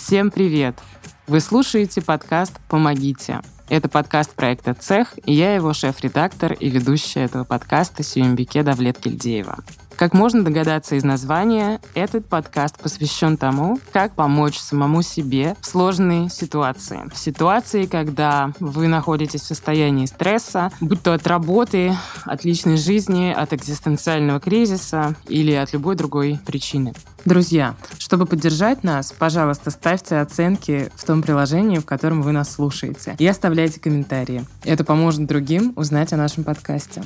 Всем привет! Вы слушаете подкаст «Помогите». Это подкаст проекта «Цех», и я его шеф-редактор и ведущая этого подкаста Сюембике Давлет-Кельдеева. Как можно догадаться из названия, этот подкаст посвящен тому, как помочь самому себе в сложной ситуации. В ситуации, когда вы находитесь в состоянии стресса, будь то от работы, от личной жизни, от экзистенциального кризиса или от любой другой причины. Друзья, чтобы поддержать нас, пожалуйста, ставьте оценки в том приложении, в котором вы нас слушаете, и оставляйте комментарии. Это поможет другим узнать о нашем подкасте.